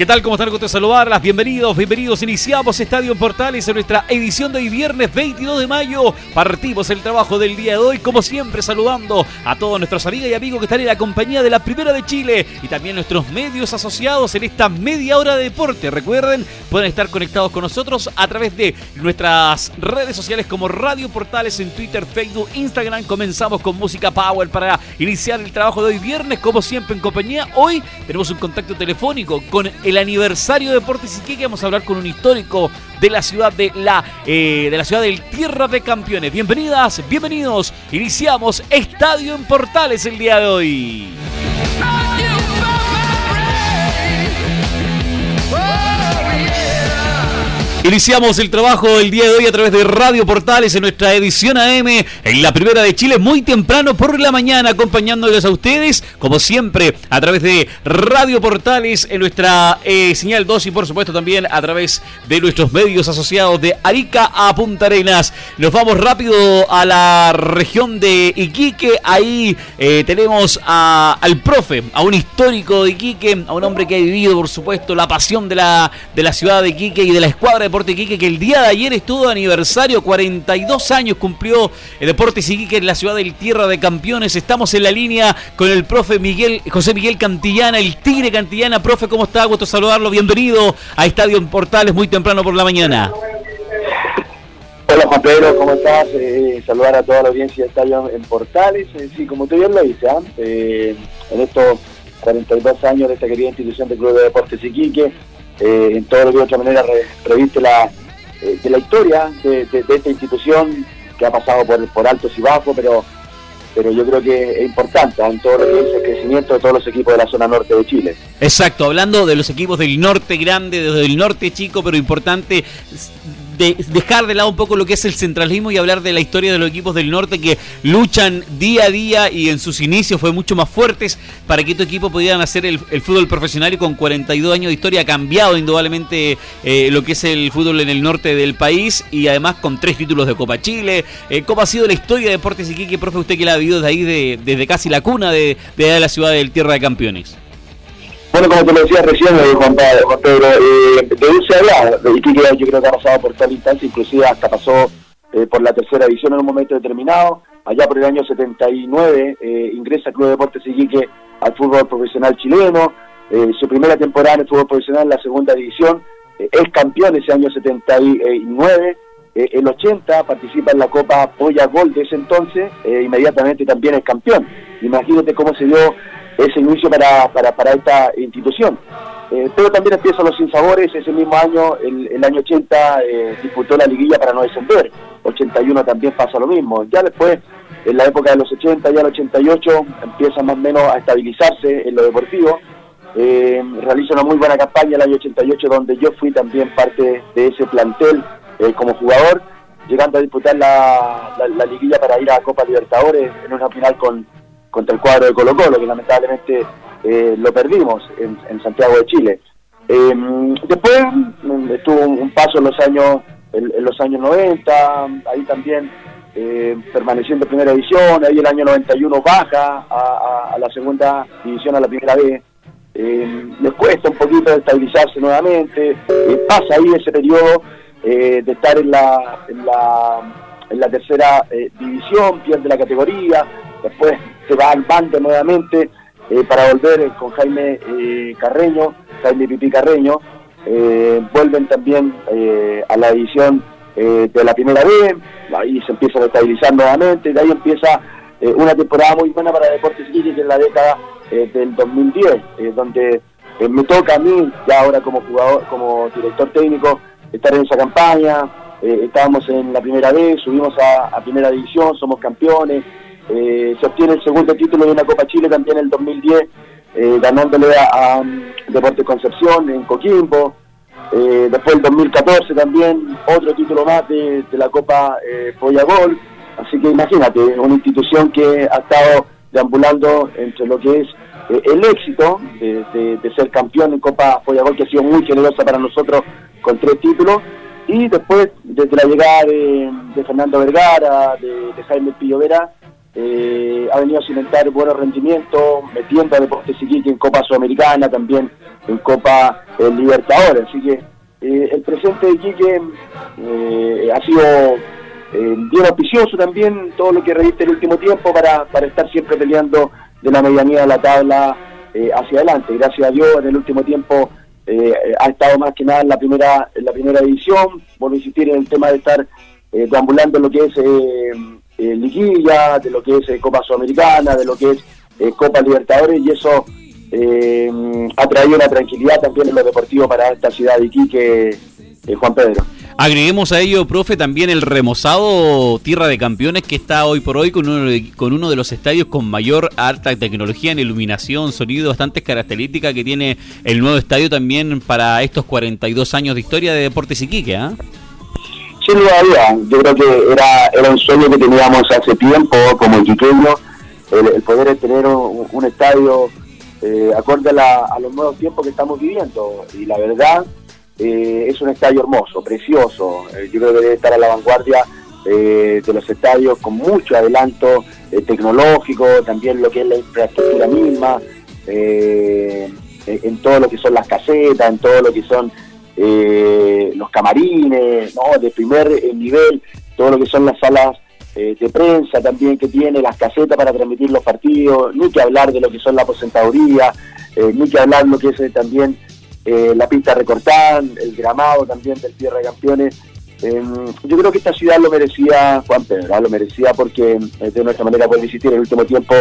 ¿Qué tal? ¿Cómo están? Gusto saludarlas. Bienvenidos, bienvenidos. Iniciamos Estadio Portales en nuestra edición de hoy viernes 22 de mayo. Partimos el trabajo del día de hoy, como siempre, saludando a todos nuestros amigas y amigos que están en la compañía de la Primera de Chile y también nuestros medios asociados en esta media hora de deporte. Recuerden, pueden estar conectados con nosotros a través de nuestras redes sociales como Radio Portales en Twitter, Facebook, Instagram. Comenzamos con música Power para iniciar el trabajo de hoy viernes, como siempre en compañía. Hoy tenemos un contacto telefónico con el el aniversario de Deportes Iquique. Vamos a hablar con un histórico de la ciudad de la eh, de la ciudad del Tierra de Campeones. Bienvenidas, bienvenidos. Iniciamos Estadio en Portales el día de hoy. Iniciamos el trabajo el día de hoy a través de Radio Portales en nuestra edición AM en la primera de Chile, muy temprano por la mañana, acompañándoles a ustedes, como siempre, a través de Radio Portales en nuestra eh, señal 2 y por supuesto también a través de nuestros medios asociados de Arica a Punta Arenas. Nos vamos rápido a la región de Iquique, ahí eh, tenemos al profe, a un histórico de Iquique, a un hombre que ha vivido, por supuesto, la pasión de la, de la ciudad de Iquique y de la escuadra de Deporte Iquique, que el día de ayer estuvo de aniversario, 42 años cumplió el Deporte Iquique en la ciudad del Tierra de Campeones. Estamos en la línea con el profe Miguel, José Miguel Cantillana, el Tigre Cantillana. Profe, ¿cómo está? Gusto saludarlo. Bienvenido a Estadio Portales muy temprano por la mañana. Hola Juan Pedro, ¿cómo estás? Eh, saludar a toda la audiencia de Estadio en Portales. Eh, sí, como tú bien lo dices, ¿ah? eh, en estos 42 años de esta querida institución del Club de Deportes Iquique, eh, en todo lo que de otra manera reviste la, eh, de la historia de, esta institución que ha pasado por, por altos y bajos, pero pero yo creo que es importante en todo lo el crecimiento de todos los equipos de la zona norte de Chile. Exacto, hablando de los equipos del norte grande, desde el norte chico, pero importante dejar de lado un poco lo que es el centralismo y hablar de la historia de los equipos del norte que luchan día a día y en sus inicios fue mucho más fuertes para que estos equipos pudieran hacer el, fútbol profesional y con 42 años de historia ha cambiado indudablemente eh, lo que es el fútbol en el norte del país y además con tres títulos de Copa Chile. Eh, ¿Cómo ha sido la historia de Deportes Iquique, profe, usted que la ha vivido desde ahí, desde casi la cuna de, de la ciudad del Tierra de Campeones? Bueno, como te lo decía recién, eh, Juan, Pedro, eh, de dulce hablar, de Iquique yo creo que ha pasado por tal instancia, inclusive hasta pasó eh, por la tercera edición en un momento determinado. Allá por el año 79 eh, ingresa al Club de Deportes Iquique al fútbol profesional chileno. su primera temporada en el fútbol profesional en la segunda división. es campeón ese año 79. el 80 participa en la Copa Polla Gol de ese entonces. inmediatamente también es campeón. Imagínate cómo se dio ese inicio para, para, para esta institución. Eh, pero también empiezan los sinsabores, ese mismo año, el, año 80, eh, disputó la liguilla para no descender, 81 también pasa lo mismo. Ya después, en la época de los 80 y el 88, empieza más o menos a estabilizarse en lo deportivo. Eh, realiza una muy buena campaña el año 88, donde yo fui también parte de ese plantel eh, como jugador, llegando a disputar la, la liguilla para ir a Copa Libertadores en una final con contra el cuadro de Colo Colo, que lamentablemente eh, lo perdimos en, Santiago de Chile. Em, después mm, estuvo un, paso en los años en, los años 90, ahí también eh, permaneciendo en primera división, ahí el año 91 baja a, la segunda división a la primera vez. Eh, les cuesta un poquito estabilizarse nuevamente, eh, pasa ahí ese periodo de estar en la, en la, en la tercera división, pierde la categoría, después se va al bando nuevamente eh, para volver eh, con Jaime eh, Carreño, Jaime Pipí Carreño, vuelven también a la edición de la primera vez, ahí se empieza a estabilizar nuevamente, de ahí empieza una temporada muy buena para Deportes Iquique, que es la década del 2010, donde me toca a mí, ya ahora como jugador, como director técnico, estar en esa campaña, estábamos en la primera vez, subimos a primera división, somos campeones, eh, se obtiene el segundo título de una Copa Chile también en el 2010, eh, ganándole a, Deportes Concepción en Coquimbo. eh, después el 2014 también, otro título más de, la Copa eh. Así que imagínate, una institución que ha estado deambulando entre lo que es eh, el éxito de, ser campeón en Copa Gol, que ha sido muy generosa para nosotros con tres títulos, y después, desde la llegada de, Fernando Vergara, de, Jaime Pillo Vera, eh, ha venido a cimentar buenos rendimientos, metiendo a Deportes Iquique en Copa Sudamericana, también en Copa eh, Libertadores. Así que eh, el presente de Iquique ha sido bien auspicioso también, todo lo que reviste el último tiempo para, para estar siempre peleando de la medianía de la tabla hacia adelante. Gracias a Dios, en el último tiempo eh, ha estado más que nada en la primera en la primera división, vuelvo a insistir en el tema de estar eh, deambulando lo que es eh, eh liguilla, de lo que es Copa Sudamericana, de lo que es Copa Libertadores, y eso ha traído una tranquilidad también en lo deportivo para esta ciudad de Iquique, Juan Pedro. Agreguemos a ello, profe, también el remozado Tierra de Campeones que está hoy por hoy con uno, de, con uno de los estadios con mayor alta tecnología en iluminación, sonido, bastantes características que tiene el nuevo estadio también para estos 42 años de historia de Deportes Iquique. ¿ah? Yo creo que era, era un sueño que teníamos hace tiempo como iquiqueño, el, poder tener un, estadio eh, acorde a los nuevos tiempos que estamos viviendo. Y la verdad eh, es un estadio hermoso, precioso. Eh, yo creo que debe estar a la vanguardia de los estadios con mucho adelanto tecnológico, también lo que es la infraestructura misma, en todo lo que son las casetas, en todo lo que son los camarines, ¿no? de primer nivel, todo lo que son las salas de prensa también que tiene, las casetas para transmitir los partidos, ni que hablar de lo que son la aposentadoría, ni que hablar lo que es también eh, la pista recortada, el gramado también del Tierra de Campeones. Em, yo creo que esta ciudad lo merecía Juan Pedro, lo merecía porque eh, de nuestra manera puede existir en el último tiempo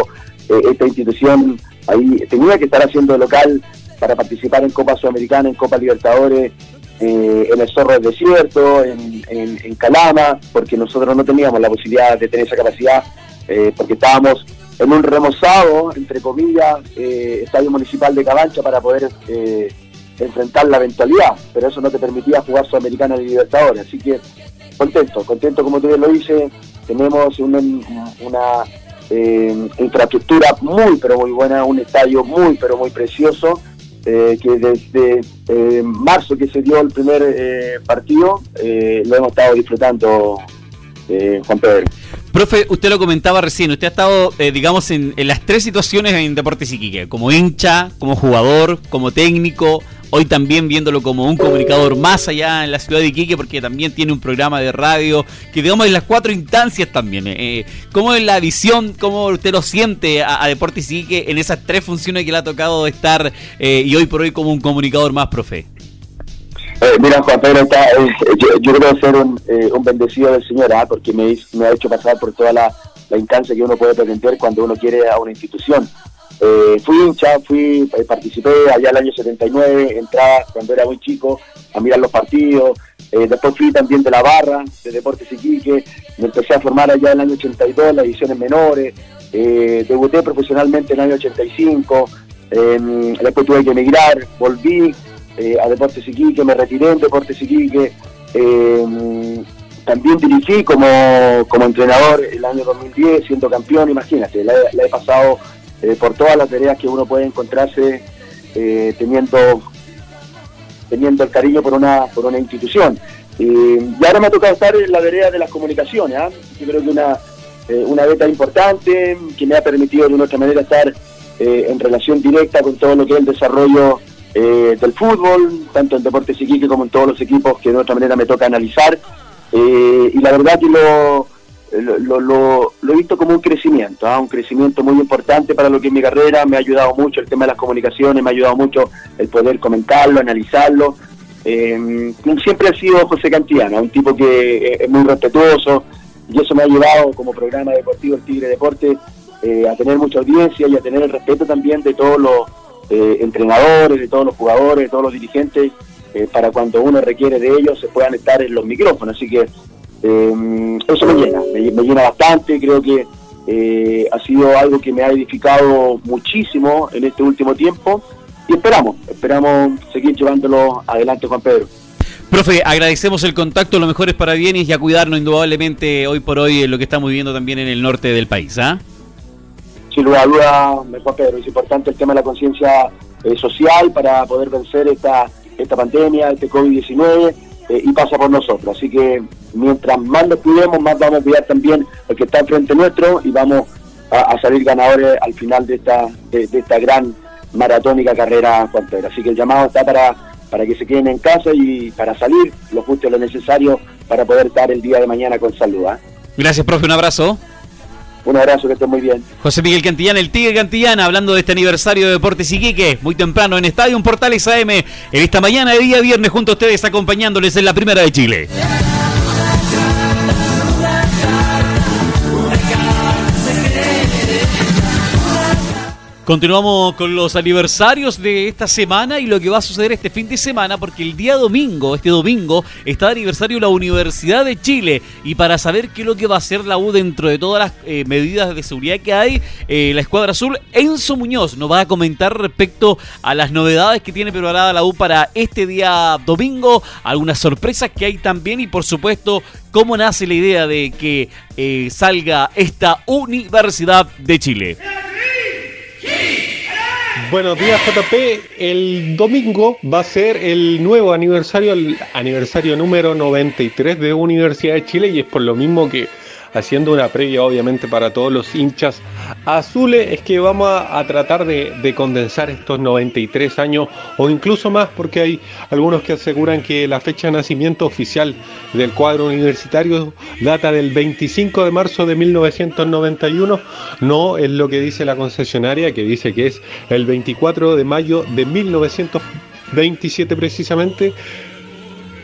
eh, esta institución ahí tenía que estar haciendo local para participar en Copa Sudamericana, en Copa Libertadores, en el Zorro del Desierto, en, en, Calama, porque nosotros no teníamos la posibilidad de tener esa capacidad, porque estábamos en un remozado, entre comillas, estadio municipal de Cabancha para poder enfrentar la eventualidad, pero eso no te permitía jugar Sudamericana y Libertadores, así que contento, contento como tú bien lo dices, tenemos una, eh, infraestructura muy pero muy buena, un estadio muy pero muy precioso, eh, que desde eh, marzo que se dio el primer partido, lo hemos estado disfrutando, Juan Pedro. Profe, usted lo comentaba recién, usted ha estado, digamos, en, en, las tres situaciones en Deportes Iquique, como hincha, como jugador, como técnico, Hoy también viéndolo como un comunicador más allá en la ciudad de Iquique, porque también tiene un programa de radio, que digamos en las cuatro instancias también. Eh, eh ¿Cómo es la visión, cómo usted lo siente a, Deportes Iquique en esas tres funciones que le ha tocado estar eh, y hoy por hoy como un comunicador más, profe? Eh, mira, Juan Pedro, está, yo, creo ser un, bendecido del Señor, ¿ah? porque me, me, ha hecho pasar por toda la, la instancia que uno puede pretender cuando uno quiere a una institución. Eh, fui hincha, fui, eh, participé allá el año 79, entraba cuando era muy chico a mirar los partidos, eh, después fui también de la barra, de Deportes Iquique, me empecé a formar allá en el año 82, las ediciones menores, debuté profesionalmente en el año 85, em, después tuve que emigrar, volví a Deportes Iquique, me retiré en Deportes Iquique, em, también dirigí como, como entrenador el año 2010, siendo campeón, imagínate, la he pasado eh, por todas las tareas que uno puede encontrarse eh, teniendo teniendo el cariño por una por una institución. y ahora me ha tocado estar en la vereda de las comunicaciones. ¿ah? Yo creo que una, eh, una beta importante que me ha permitido de nuestra manera estar en relación directa con todo lo que es el desarrollo del fútbol, tanto en Deportes Iquique como en todos los equipos que de otra manera me toca analizar. y la verdad que lo lo, lo, he visto como un crecimiento, ¿ah? un crecimiento muy importante para lo que es mi carrera, me ha ayudado mucho el tema de las comunicaciones, me ha ayudado mucho el poder comentarlo, analizarlo. Eh, siempre ha sido José Cantillana, un tipo que es muy respetuoso y eso me ha llevado como programa deportivo el Tigre Deporte eh, a tener mucha audiencia y a tener el respeto también de todos los eh, entrenadores, de todos los jugadores, de todos los dirigentes, para cuando uno requiere de ellos se puedan estar en los micrófonos. Así que eh, eso me llena, me, llena bastante, creo que eh, ha sido algo que me ha edificado muchísimo en este último tiempo y esperamos, esperamos seguir llevándolo adelante, Juan Pedro. Profe, agradecemos el contacto, lo mejor es para bienes y a cuidarnos indudablemente hoy por hoy en lo que estamos viviendo también en el norte del país. ¿ah? Sin lugar a duda, Juan Pedro, es importante el tema de la conciencia eh, social para poder vencer esta, esta pandemia, este COVID-19, eh, y pasa por nosotros. Así que mientras más nos cuidemos, más vamos a cuidar también el que está frente nuestro y vamos a, salir ganadores al final de esta, de, de esta gran maratónica carrera, Juan Pedro. Así que el llamado está para para que se queden en casa y para salir lo justo y lo necesario para poder estar el día de mañana con salud. ¿ah? Gracias, profe, un abrazo. Un abrazo, que esté muy bien. José Miguel Cantillana, el Tigre Cantillana, hablando de este aniversario de Deportes Iquique, muy temprano en Estadio Portales AM, en esta mañana de día viernes, junto a ustedes, acompañándoles en la primera de Chile. Continuamos con los aniversarios de esta semana y lo que va a suceder este fin de semana, porque el día domingo, este domingo, está de aniversario la Universidad de Chile. Y para saber qué es lo que va a hacer la U dentro de todas las eh, medidas de seguridad que hay, eh, la Escuadra Azul, Enzo Muñoz nos va a comentar respecto a las novedades que tiene preparada la U para este día domingo, algunas sorpresas que hay también y por supuesto cómo nace la idea de que eh, salga esta Universidad de Chile. Buenos días JP, el domingo va a ser el nuevo aniversario, el aniversario número 93 de Universidad de Chile y es por lo mismo que haciendo una previa obviamente para todos los hinchas azules, es que vamos a, tratar de, condensar estos 93 años o incluso más, porque hay algunos que aseguran que la fecha de nacimiento oficial del cuadro universitario data del 25 de marzo de 1991, no es lo que dice la concesionaria, que dice que es el 24 de mayo de 1927 precisamente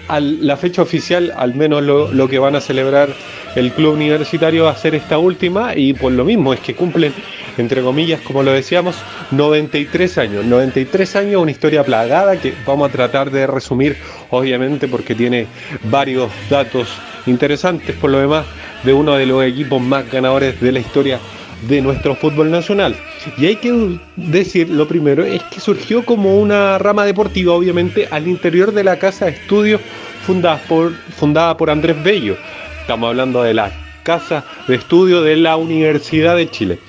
la fecha oficial, al menos lo, que van a celebrar el club universitario va a ser esta última y por lo mismo es que cumplen, entre comillas, como lo decíamos, 93 años. 93 años, una historia plagada que vamos a tratar de resumir, obviamente, porque tiene varios datos interesantes por lo demás de uno de los equipos más ganadores de la historia de nuestro fútbol nacional. Y hay que decir, lo primero, es que surgió como una rama deportiva, obviamente, al interior de la casa de estudios fundada por, fundada por Andrés Bello. Estamos hablando de la casa de estudio de la Universidad de Chile.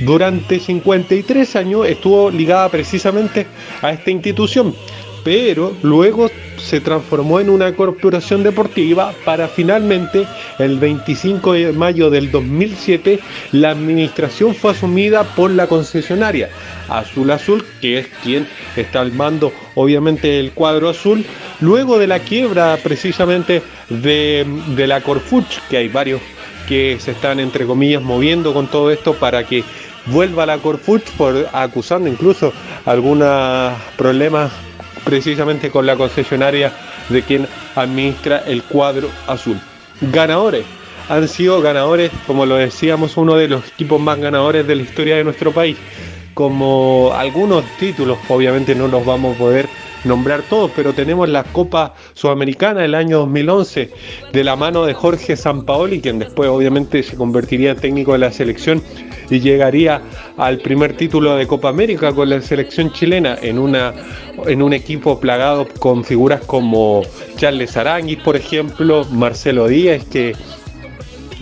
Durante 53 años estuvo ligada precisamente a esta institución, pero luego se transformó en una corporación deportiva para finalmente el 25 de mayo del 2007 la administración fue asumida por la concesionaria Azul Azul, que es quien está al mando obviamente del cuadro azul, luego de la quiebra precisamente de, de la Corfuch, que hay varios que se están entre comillas moviendo con todo esto para que vuelva la Corfuch por acusando incluso algunos problemas precisamente con la concesionaria de quien administra el cuadro azul. Ganadores. Han sido ganadores, como lo decíamos, uno de los equipos más ganadores de la historia de nuestro país. Como algunos títulos, obviamente no los vamos a poder nombrar todos, pero tenemos la Copa Sudamericana del año 2011 de la mano de Jorge Sampaoli, quien después obviamente se convertiría en técnico de la selección y llegaría al primer título de Copa América con la selección chilena en, una, en un equipo plagado con figuras como Charles Aranguis, por ejemplo, Marcelo Díaz, que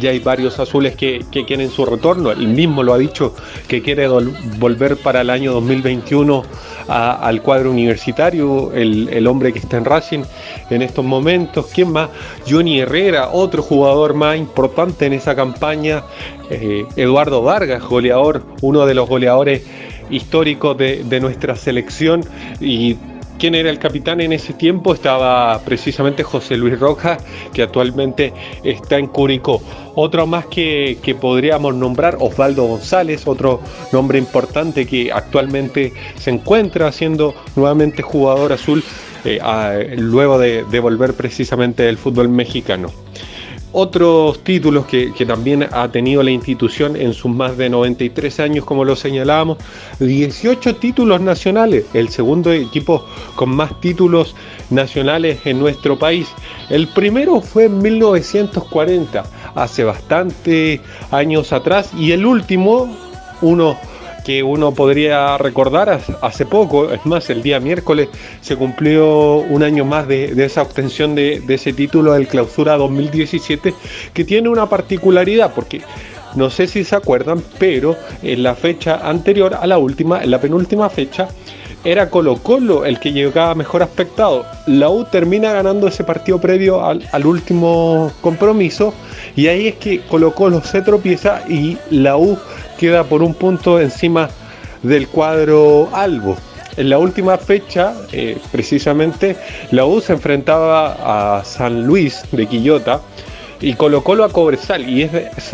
ya hay varios azules que, quieren su retorno. El mismo lo ha dicho que quiere volver para el año 2021 al cuadro universitario, el, hombre que está en Racing en estos momentos. ¿Quién más? Johnny Herrera, otro jugador más importante en esa campaña. Eh, Eduardo Vargas, goleador, uno de los goleadores históricos de, de nuestra selección y quién era el capitán en ese tiempo estaba precisamente José Luis Rojas, que actualmente está en Curicó. Otro más que, podríamos nombrar, Osvaldo González, otro nombre importante que actualmente se encuentra siendo nuevamente jugador azul eh, luego de, de volver precisamente del fútbol mexicano. Otros títulos que, también ha tenido la institución en sus más de 93 años, como lo señalábamos, 18 títulos nacionales, el segundo equipo con más títulos nacionales en nuestro país. El primero fue en 1940, hace bastante años atrás, y el último, uno que uno podría recordar hace poco, es más, el día miércoles se cumplió un año más de, esa obtención de, ese título del clausura 2017, que tiene una particularidad, porque no sé si se acuerdan, pero en la fecha anterior a la última, en la penúltima fecha, era Colo Colo el que llegaba mejor aspectado. La U termina ganando ese partido previo al, último compromiso y ahí es que Colo Colo se tropieza y la U queda por un punto encima del cuadro Albo. En la última fecha, eh, precisamente, la U se enfrentaba a San Luis de Quillota y Colo Colo a Cobresal y es,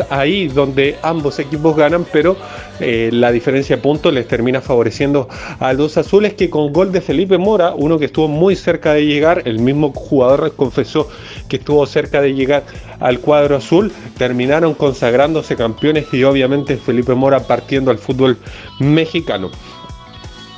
ahí donde ambos equipos ganan pero eh, la diferencia de puntos les termina favoreciendo a los azules que con gol de Felipe Mora uno que estuvo muy cerca de llegar el mismo jugador confesó que estuvo cerca de llegar al cuadro azul terminaron consagrándose campeones y obviamente Felipe Mora partiendo al fútbol mexicano.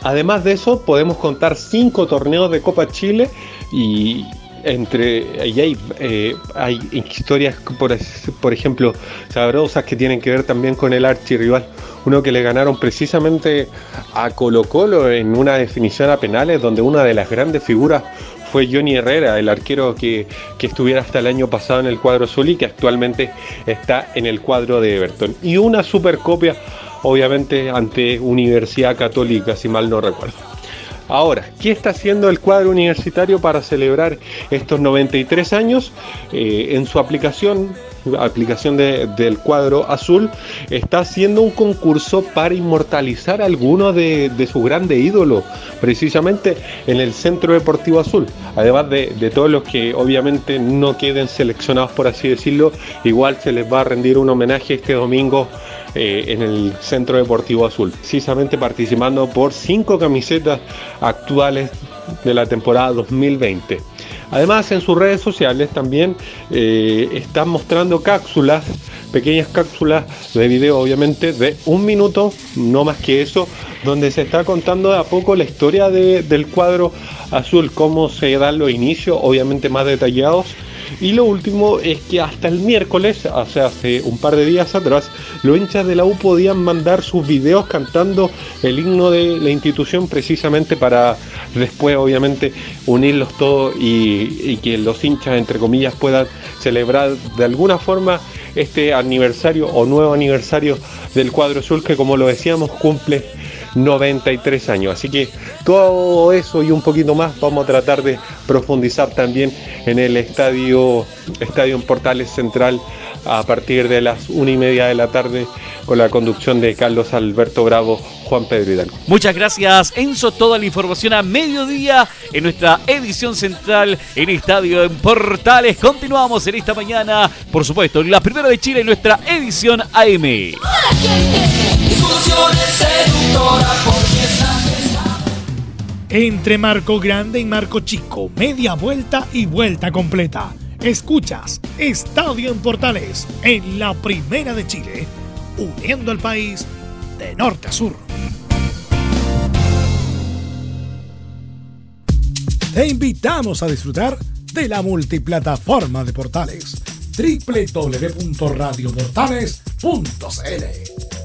Además de eso, podemos contar cinco torneos de Copa Chile y, entre y hay, eh, hay historias por, por ejemplo sabrosas que tienen que ver también con el archirrival uno que le ganaron precisamente a Colo Colo en una definición a penales donde una de las grandes figuras fue Johnny Herrera, el arquero que, que, estuviera hasta el año pasado en el cuadro azul que actualmente está en el cuadro de Everton. Y una supercopia, obviamente, ante Universidad Católica, si mal no recuerdo. Ahora, ¿qué está haciendo el cuadro universitario para celebrar estos 93 años? Eh, en su aplicación, aplicación del cuadro azul, está haciendo un concurso para inmortalizar a algunos de, sus grandes ídolos, precisamente en el Centro Deportivo Azul. Además de, de todos los que obviamente no queden seleccionados, por así decirlo, igual se les va a rendir un homenaje este domingo eh, en el Centro Deportivo Azul, precisamente participando por cinco camisetas actuales de la temporada 2020. Además, en sus redes sociales también eh, están mostrando cápsulas, pequeñas cápsulas de video, obviamente, de un minuto, no más que eso, donde se está contando de a poco la historia del cuadro azul, cómo se dan los inicios, obviamente más detallados y lo último es que hasta el miércoles, o sea, hace un par de días atrás, los hinchas de la U podían mandar sus videos cantando el himno de la institución precisamente para después, obviamente, unirlos todos y, y que los hinchas, entre comillas, puedan celebrar de alguna forma este aniversario o nuevo aniversario del cuadro azul que, como lo decíamos, cumple 93 años. Así que todo eso y un poquito más vamos a tratar de profundizar también en el estadio, estadio en Portales Central a partir de las una y media de la tarde con la conducción de Carlos Alberto Bravo, Juan Pedro Hidalgo. Muchas gracias Enzo, toda la información a mediodía en nuestra edición central en Estadio en Portales. Continuamos en esta mañana, por supuesto, la primera de Chile en nuestra edición AM. Entre Marco Grande y Marco Chico, media vuelta y vuelta completa. Escuchas Estadio en Portales en la Primera de Chile, uniendo al país de norte a sur. Te invitamos a disfrutar de la multiplataforma de portales www.radioportales.cl,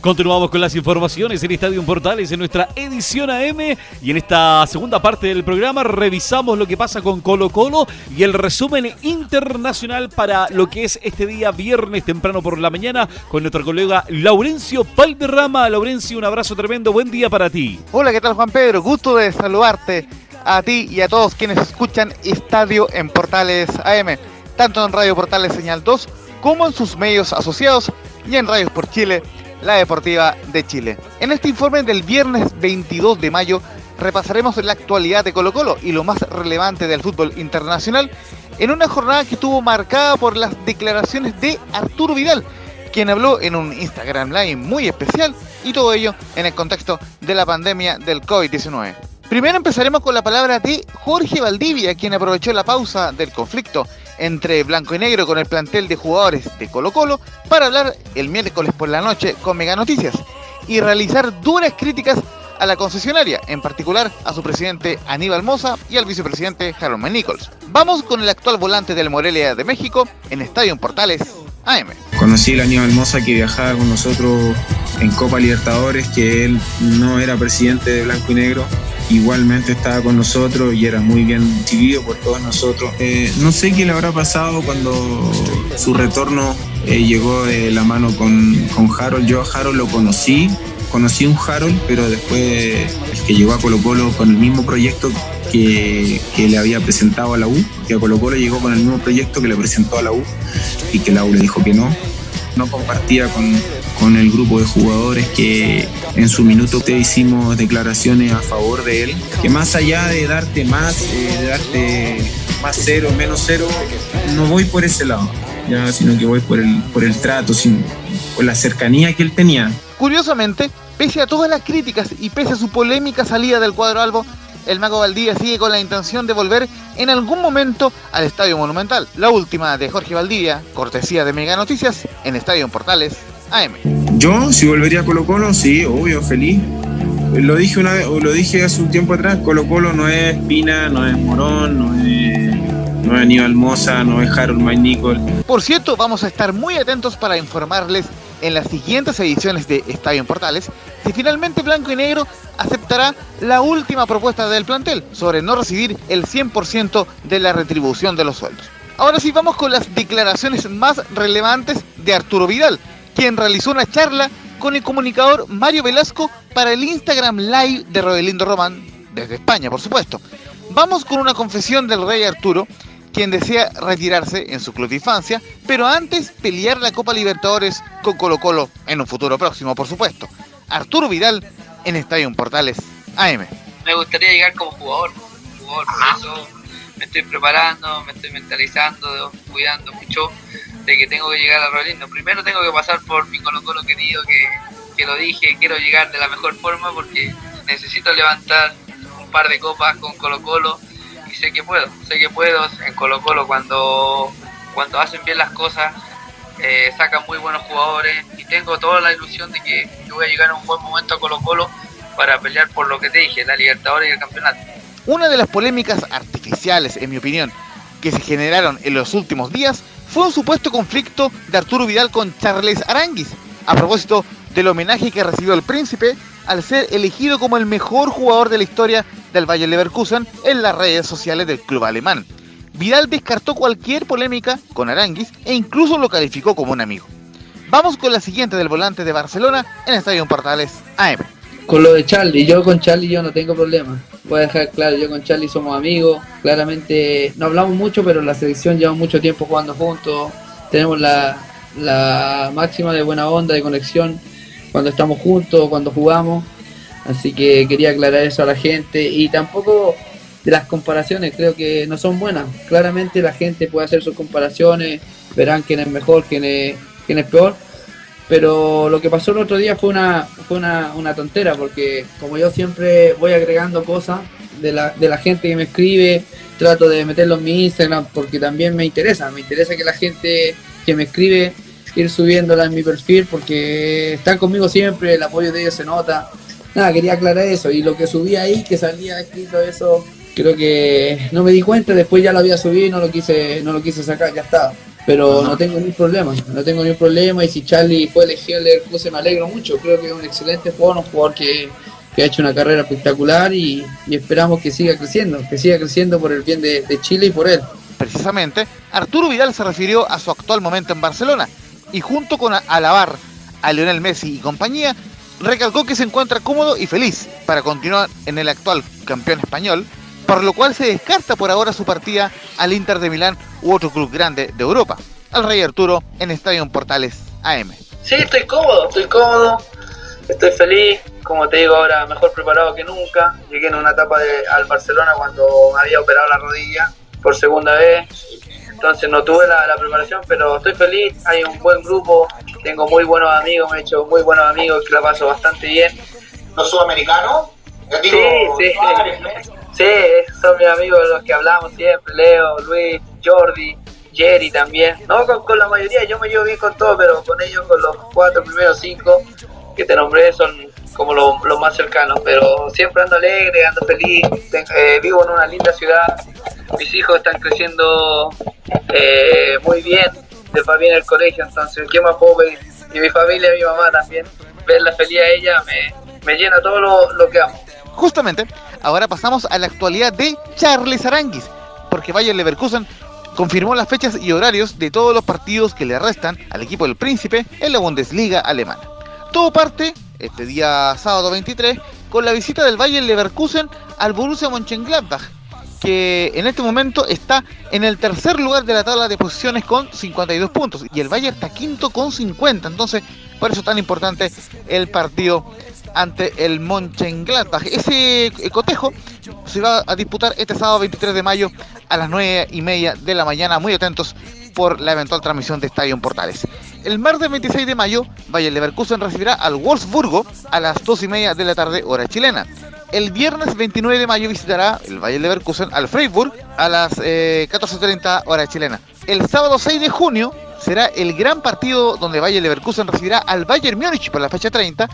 Continuamos con las informaciones en Estadio Portales en nuestra edición AM y en esta segunda parte del programa revisamos lo que pasa con Colo Colo y el resumen internacional para lo que es este día viernes temprano por la mañana con nuestro colega Laurencio Palderrama. Laurencio, un abrazo tremendo, buen día para ti. Hola, ¿qué tal Juan Pedro? Gusto de saludarte a ti y a todos quienes escuchan Estadio en Portales AM, tanto en Radio Portales Señal 2 como en sus medios asociados y en Radios por Chile la Deportiva de Chile. En este informe del viernes 22 de mayo repasaremos la actualidad de Colo Colo y lo más relevante del fútbol internacional en una jornada que estuvo marcada por las declaraciones de Arturo Vidal, quien habló en un Instagram Live muy especial y todo ello en el contexto de la pandemia del COVID-19. Primero empezaremos con la palabra de Jorge Valdivia, quien aprovechó la pausa del conflicto entre Blanco y Negro con el plantel de jugadores de Colo Colo para hablar el miércoles por la noche con Mega Noticias y realizar duras críticas a la concesionaria, en particular a su presidente Aníbal Moza y al vicepresidente Harold Nichols. Vamos con el actual volante del Morelia de México en Estadio Portales AM. Conocí al Aníbal Moza que viajaba con nosotros en Copa Libertadores, que él no era presidente de Blanco y Negro, igualmente estaba con nosotros y era muy bien recibido por todos nosotros. Eh, no sé qué le habrá pasado cuando su retorno eh, llegó de la mano con, con Harold. Yo a Harold lo conocí, conocí un Harold, pero después el que llegó a Colo Colo con el mismo proyecto que, le había presentado a la U, que a Colo Colo llegó con el mismo proyecto que le presentó a la U y que la U le dijo que no. No compartía con, con el grupo de jugadores que en su minuto te hicimos declaraciones a favor de él, que más allá de darte más, eh, de darte más cero, menos cero, no voy por ese lado, ya, sino que voy por el, por el trato, sin, por la cercanía que él tenía. Curiosamente, pese a todas las críticas y pese a su polémica salida del cuadro albo, el Mago Valdía sigue con la intención de volver en algún momento al Estadio Monumental. La última de Jorge Valdivia, cortesía de Mega Noticias, en Estadio Portales AM. Yo, si volvería a Colo Colo, sí, obvio, feliz. Lo dije una vez, lo dije hace un tiempo atrás, Colo Colo no es Pina, no es Morón, no es, no es Aníbal Moza, no es Harold Mike Nicol. Por cierto, vamos a estar muy atentos para informarles en las siguientes ediciones de Estadio en Portales si finalmente Blanco y Negro aceptará la última propuesta del plantel sobre no recibir el 100% de la retribución de los sueldos. Ahora sí vamos con las declaraciones más relevantes de Arturo Vidal, quien realizó una charla con el comunicador Mario Velasco para el Instagram Live de Rodelindo Román, desde España, por supuesto. Vamos con una confesión del rey Arturo, quien desea retirarse en su club de infancia, pero antes pelear la Copa Libertadores con Colo Colo en un futuro próximo, por supuesto. Arturo Vidal en Estadio Portales AM. Me gustaría llegar como jugador, jugador, por eso me estoy preparando, me estoy mentalizando, cuidando mucho de que tengo que llegar a Rodelindo. Primero tengo que pasar por mi Colo Colo querido, que, lo dije, quiero llegar de la mejor forma porque necesito levantar un par de copas con Colo Colo sé que puedo, sé que puedo en Colo Colo cuando, cuando hacen bien las cosas, eh, sacan muy buenos jugadores y tengo toda la ilusión de que yo voy a llegar a un buen momento a Colo Colo para pelear por lo que te dije, la Libertadores y el campeonato. Una de las polémicas artificiales, en mi opinión, que se generaron en los últimos días fue un supuesto conflicto de Arturo Vidal con Charles Aranguis, a propósito del homenaje que recibió el príncipe al ser elegido como el mejor jugador de la historia del Bayern Leverkusen en las redes sociales del club alemán. Vidal descartó cualquier polémica con Aranguis e incluso lo calificó como un amigo. Vamos con la siguiente del volante de Barcelona en Estadio Portales AM. Con lo de Charlie, yo con Charlie yo no tengo problema. Voy a dejar claro, yo con Charlie somos amigos. Claramente no hablamos mucho, pero la selección lleva mucho tiempo jugando juntos. Tenemos la, la máxima de buena onda, de conexión cuando estamos juntos, cuando jugamos. Así que quería aclarar eso a la gente. Y tampoco de las comparaciones, creo que no son buenas. Claramente la gente puede hacer sus comparaciones, verán quién es mejor, quién es, quién es peor. Pero lo que pasó el otro día fue una, fue una, una tontera, porque como yo siempre voy agregando cosas de la, de la gente que me escribe, trato de meterlo en mi Instagram porque también me interesa, me interesa que la gente que me escribe ir subiéndola en mi perfil porque están conmigo siempre, el apoyo de ellos se nota. Nada, quería aclarar eso y lo que subí ahí, que salía escrito eso, creo que no me di cuenta, después ya lo había subido y no lo quise, no lo quise sacar, ya estaba. Pero no tengo ningún problema, no tengo ningún problema y si Charlie fue elegido el Leverkusen me alegro mucho, creo que es un excelente jugador, un jugador que, que ha hecho una carrera espectacular y, y, esperamos que siga creciendo, que siga creciendo por el bien de, de Chile y por él. Precisamente, Arturo Vidal se refirió a su actual momento en Barcelona y junto con alabar a Lionel Messi y compañía, recalcó que se encuentra cómodo y feliz para continuar en el actual campeón español, por lo cual se descarta por ahora su partida al Inter de Milán u otro club grande de Europa. Al Rey Arturo en Estadio Portales AM. Sí, estoy cómodo, estoy cómodo, estoy feliz, como te digo ahora, mejor preparado que nunca. Llegué en una etapa al Barcelona cuando me había operado la rodilla por segunda vez. Entonces no tuve la, preparación, pero estoy feliz. Hay un buen grupo, tengo muy buenos amigos, me he hecho muy buenos amigos que la paso bastante bien. ¿Los sudamericanos? sí, sí. Sí, son mis amigos los que hablamos siempre, Leo, Luis, Jordi, Jerry también. No, con, la mayoría, yo me llevo bien con todos, pero con ellos, con los cuatro primeros cinco que te nombré, son como los más cercanos. Pero siempre ando alegre, ando feliz, eh, vivo en una linda ciudad, mis hijos están creciendo eh, muy bien, les va bien el colegio, entonces, ¿qué más puedo pedir? Y mi familia, mi mamá también, verla feliz a ella me, me llena todo lo, lo que amo. Justamente, ahora pasamos a la actualidad de Charles Aranguis, porque Bayer Leverkusen confirmó las fechas y horarios de todos los partidos que le restan al equipo del Príncipe en la Bundesliga alemana. Todo parte este día sábado 23 con la visita del Bayer Leverkusen al Borussia Mönchengladbach, que en este momento está en el tercer lugar de la tabla de posiciones con 52 puntos y el Bayern está quinto con 50. Entonces, por eso es tan importante el partido ante el Mönchengladbach. Ese eh, cotejo se va a disputar este sábado 23 de mayo a las 9 y media de la mañana. Muy atentos por la eventual transmisión de Estadio Portales. El martes 26 de mayo, Bayer Leverkusen recibirá al Wolfsburgo a las 2 y media de la tarde, hora chilena. El viernes 29 de mayo visitará el Bayer Leverkusen al Freiburg a las 14.30 eh, hora chilena. El sábado 6 de junio será el gran partido donde Bayer Leverkusen recibirá al Bayern Múnich por la fecha 30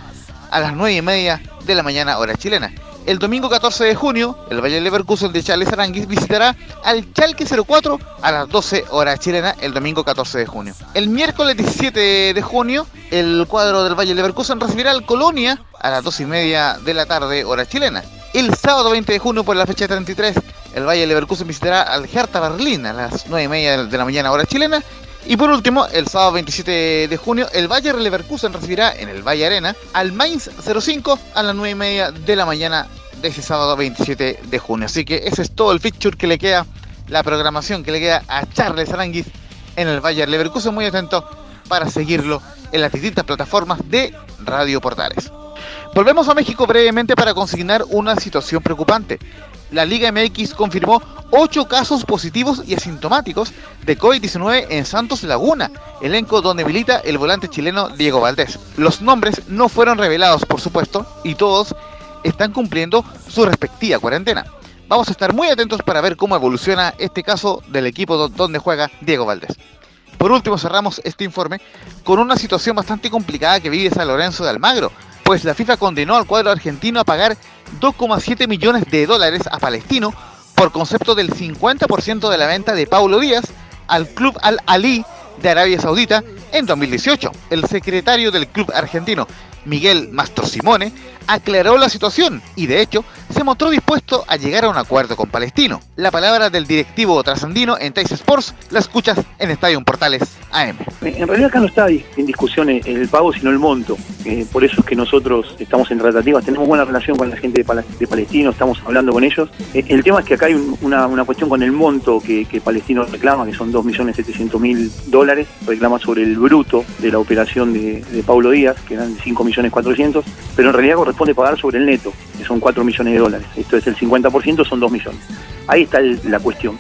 a las 9 y media de la mañana hora chilena. El domingo 14 de junio, el Valle Leverkusen de Charles Aranguis visitará al Chalque 04 a las 12 horas chilena el domingo 14 de junio. El miércoles 17 de junio, el cuadro del Valle Leverkusen recibirá al Colonia a las 2 y media de la tarde hora chilena. El sábado 20 de junio, por la fecha 33, el Valle Leverkusen visitará al Hertha Berlín a las 9 y media de la mañana hora chilena y por último, el sábado 27 de junio, el Bayer Leverkusen recibirá en el Valle Arena al Mainz 05 a las 9 y media de la mañana de ese sábado 27 de junio. Así que ese es todo el feature que le queda, la programación que le queda a Charles Aranguiz en el Bayer Leverkusen. Muy atento para seguirlo en las distintas plataformas de Radio Portales. Volvemos a México brevemente para consignar una situación preocupante la Liga MX confirmó 8 casos positivos y asintomáticos de COVID-19 en Santos Laguna, elenco donde milita el volante chileno Diego Valdés. Los nombres no fueron revelados, por supuesto, y todos están cumpliendo su respectiva cuarentena. Vamos a estar muy atentos para ver cómo evoluciona este caso del equipo donde juega Diego Valdés. Por último, cerramos este informe con una situación bastante complicada que vive San Lorenzo de Almagro, pues la FIFA condenó al cuadro argentino a pagar 2,7 millones de dólares a Palestino por concepto del 50% de la venta de Paulo Díaz al club Al Ali de Arabia Saudita en 2018. El secretario del club argentino, Miguel Mastro Simone, aclaró la situación y de hecho se mostró dispuesto a llegar a un acuerdo con Palestino. La palabra del directivo trasandino en Tais Sports la escuchas en Estadio Portales AM. En realidad acá no está en discusión el pago sino el monto. Eh, por eso es que nosotros estamos en tratativas, tenemos buena relación con la gente de, Palestino, estamos hablando con ellos. Eh, el tema es que acá hay una, cuestión con el monto que, Palestino reclama, que son 2.700.000 dólares, reclama sobre el bruto de la operación de, de Paulo Díaz, que eran 5.400.000, pero en realidad corresponde pagar sobre el neto, que son 4 millones de dólares. Esto es el 50%, son 2 millones. Ahí está la cuestión.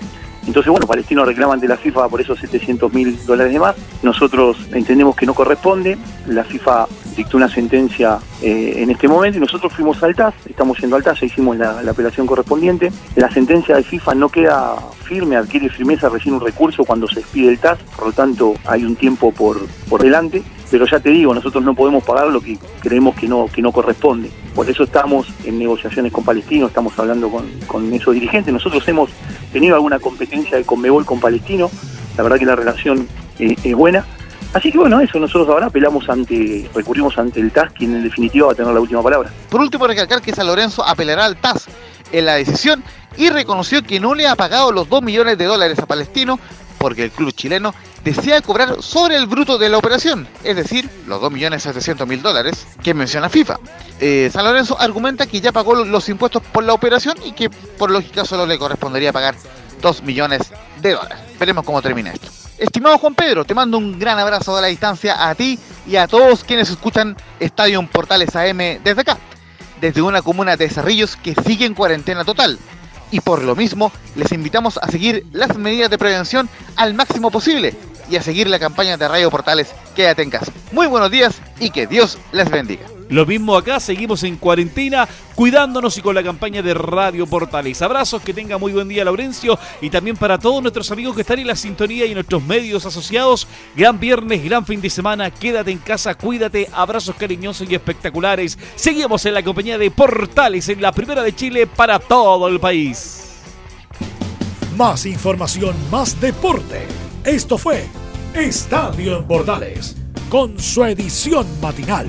Entonces, bueno, Palestino reclama ante la FIFA por esos 700 mil dólares de más. Nosotros entendemos que no corresponde. La FIFA dictó una sentencia eh, en este momento y nosotros fuimos al TAS, estamos yendo al TAS, ya hicimos la, apelación correspondiente. La sentencia de FIFA no queda firme, adquiere firmeza recién un recurso cuando se expide el TAS, por lo tanto hay un tiempo por, por delante pero ya te digo, nosotros no podemos pagar lo que creemos que no, que no corresponde. Por eso estamos en negociaciones con Palestino, estamos hablando con, esos dirigentes. Nosotros hemos tenido alguna competencia de Conmebol con Palestino, la verdad que la relación eh, es buena. Así que bueno, eso, nosotros ahora apelamos ante, recurrimos ante el TAS, quien en definitiva va a tener la última palabra. Por último, recalcar que San Lorenzo apelará al TAS en la decisión y reconoció que no le ha pagado los 2 millones de dólares a Palestino porque el club chileno desea cobrar sobre el bruto de la operación, es decir, los 2.700.000 dólares que menciona FIFA. Eh, San Lorenzo argumenta que ya pagó los impuestos por la operación y que por lógica solo le correspondería pagar 2 millones de dólares. Veremos cómo termina esto. Estimado Juan Pedro, te mando un gran abrazo de la distancia a ti y a todos quienes escuchan Estadio Portales AM desde acá, desde una comuna de Cerrillos que sigue en cuarentena total y por lo mismo les invitamos a seguir las medidas de prevención al máximo posible y a seguir la campaña de Radio Portales Quédate en casa. Muy buenos días y que Dios les bendiga. Lo mismo acá, seguimos en cuarentena, cuidándonos y con la campaña de Radio Portales. Abrazos, que tenga muy buen día Laurencio y también para todos nuestros amigos que están en la sintonía y nuestros medios asociados. Gran viernes, gran fin de semana, quédate en casa, cuídate, abrazos cariñosos y espectaculares. Seguimos en la compañía de Portales, en la primera de Chile para todo el país. Más información, más deporte. Esto fue Estadio en Portales, con su edición matinal